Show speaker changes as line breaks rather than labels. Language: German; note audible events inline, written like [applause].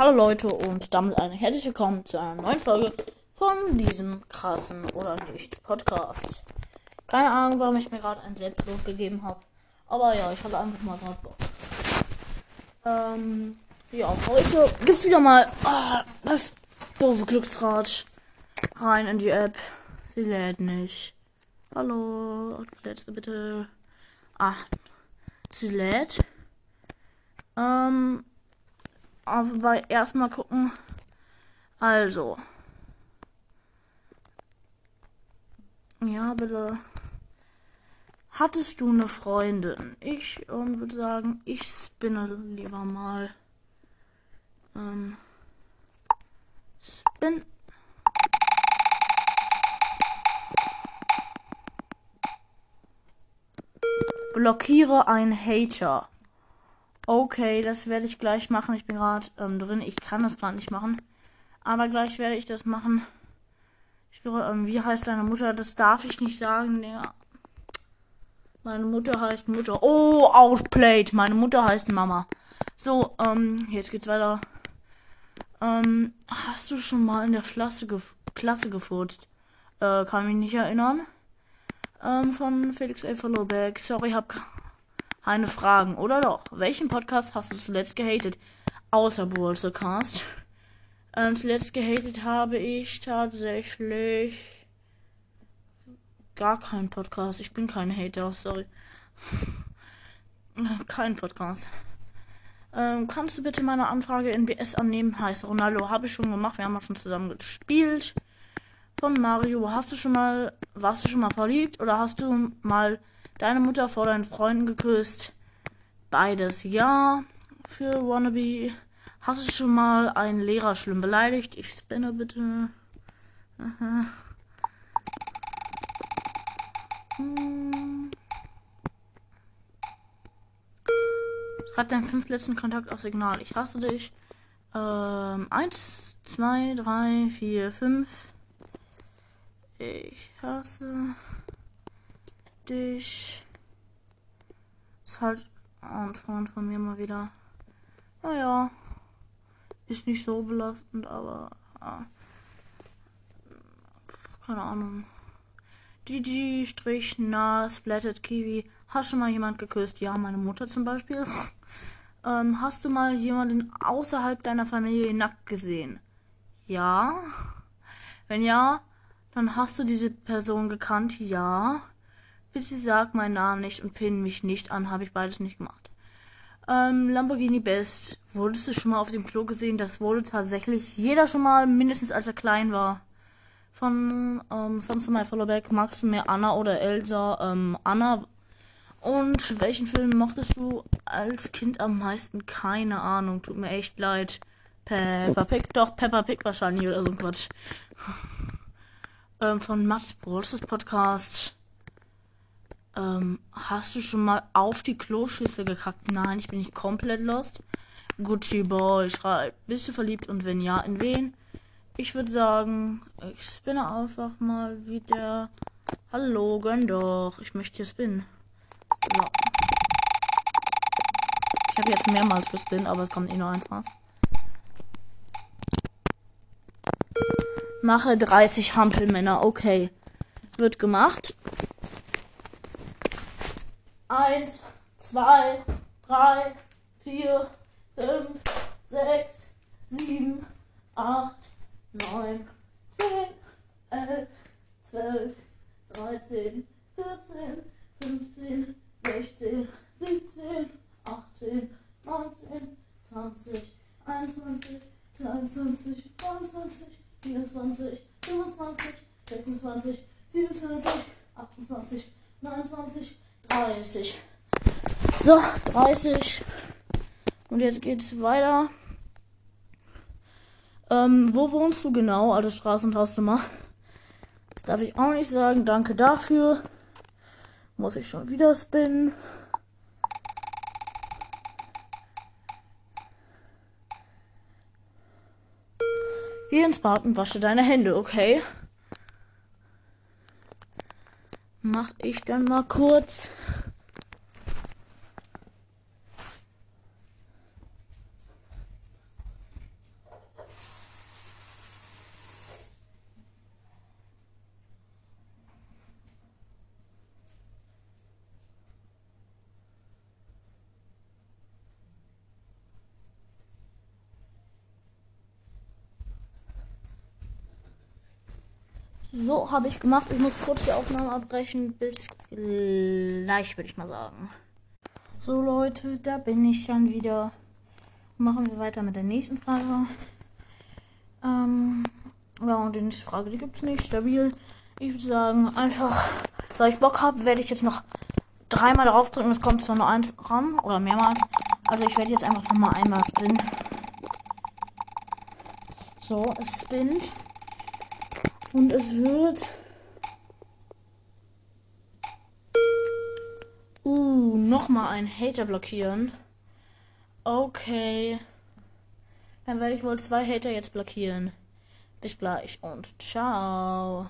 Hallo Leute und damit eine herzlich willkommen zu einer neuen Folge von diesem krassen oder nicht Podcast. Keine Ahnung, warum ich mir gerade ein Selbstlob gegeben habe. Aber ja, ich hatte einfach mal gerade Bock. Ähm, ja, heute gibt's wieder mal ah, das doofe Glücksrad rein in die App. Sie lädt nicht. Hallo, letzte bitte. Ah, sie lädt. Ähm, aber erstmal gucken. Also. Ja, bitte. Hattest du eine Freundin? Ich ähm, würde sagen, ich spinne lieber mal. Ähm, spin. Blockiere einen Hater. Okay, das werde ich gleich machen. Ich bin gerade ähm, drin. Ich kann das gerade nicht machen. Aber gleich werde ich das machen. Ich glaube, ähm, wie heißt deine Mutter? Das darf ich nicht sagen. Ja. Meine Mutter heißt Mutter. Oh, outplayed. Meine Mutter heißt Mama. So, ähm, jetzt geht's weiter. Ähm, hast du schon mal in der Klasse, gef Klasse gefurzt? Äh, kann mich nicht erinnern. Ähm, von Felix A. Followback. Sorry, hab keine Fragen, oder doch? Welchen Podcast hast du zuletzt gehatet? Außer Cast. Ähm, zuletzt gehatet habe ich tatsächlich gar keinen Podcast. Ich bin kein Hater, sorry. [laughs] Kein Podcast. Ähm, kannst du bitte meine Anfrage in BS annehmen? Heißt Ronaldo, habe ich schon gemacht. Wir haben ja schon zusammen gespielt. Von Mario, hast du schon mal, warst du schon mal verliebt oder hast du mal Deine Mutter vor deinen Freunden geküsst. Beides ja. Für Wannabe. Hast du schon mal einen Lehrer schlimm beleidigt? Ich spinne bitte. Aha. Hm. Schreib deinen fünf letzten Kontakt auf Signal. Ich hasse dich. Ähm, eins, zwei, drei, vier, fünf. Ich hasse dich. Ist halt ein Freund von mir mal wieder. Naja. Ist nicht so belastend, aber. Ja. Keine Ahnung. GG Strich na Splatted Kiwi. Hast schon mal jemand geküsst? Ja, meine Mutter zum Beispiel. [laughs] ähm, hast du mal jemanden außerhalb deiner Familie nackt gesehen? Ja. Wenn ja, dann hast du diese Person gekannt? Ja. Bitte sag meinen Namen nicht und pin mich nicht an, habe ich beides nicht gemacht. Ähm, Lamborghini Best. Wurdest du schon mal auf dem Klo gesehen? Das wurde tatsächlich jeder schon mal, mindestens als er klein war. Von ähm, sonst my Followback magst du mehr Anna oder Elsa? Ähm, Anna. Und welchen Film mochtest du als Kind am meisten? Keine Ahnung, tut mir echt leid. Peppa Pig, doch Peppa Pig wahrscheinlich oder so ein Quatsch. [laughs] ähm, von Mats Bros. Podcast. Ähm, hast du schon mal auf die Kloschüssel gekackt? Nein, ich bin nicht komplett lost. Gucci Boy schreibt, bist du verliebt und wenn ja, in wen? Ich würde sagen, ich spinne einfach mal wieder. Hallo, gönn doch. Ich möchte hier spinnen. So. Ich habe jetzt mehrmals gespinnt, aber es kommt eh nur eins raus. Mache 30 Hampelmänner, okay. Wird gemacht. Eins, zwei, drei, vier, fünf, sechs, sieben, acht, neun, zehn, elf, zwölf, dreizehn, vierzehn, fünfzehn, sechzehn, siebzehn, achtzehn, neunzehn, zwanzig, einundzwanzig, zweiundzwanzig, dreiundzwanzig, vierundzwanzig, fünfundzwanzig, sechsundzwanzig, siebenundzwanzig, achtundzwanzig, neunundzwanzig, 30. So, 30. Und jetzt geht's weiter. Ähm, wo wohnst du genau? Also Straßenhausnummer. Das darf ich auch nicht sagen. Danke dafür. Muss ich schon wieder spinnen. Geh ins Bad und wasche deine Hände, okay? Mach ich dann mal kurz. So, habe ich gemacht. Ich muss kurz die Aufnahme abbrechen. Bis gleich, würde ich mal sagen. So, Leute, da bin ich dann wieder. Machen wir weiter mit der nächsten Frage. Ähm, ja, und die nächste Frage, die gibt es nicht. Stabil. Ich würde sagen, einfach, weil ich Bock habe, werde ich jetzt noch dreimal drauf drücken. Es kommt zwar nur eins ran oder mehrmals. Also ich werde jetzt einfach noch mal einmal spinnen. So, es spinnt. Und es wird. Uh, nochmal ein Hater blockieren. Okay. Dann werde ich wohl zwei Hater jetzt blockieren. Bis gleich und ciao.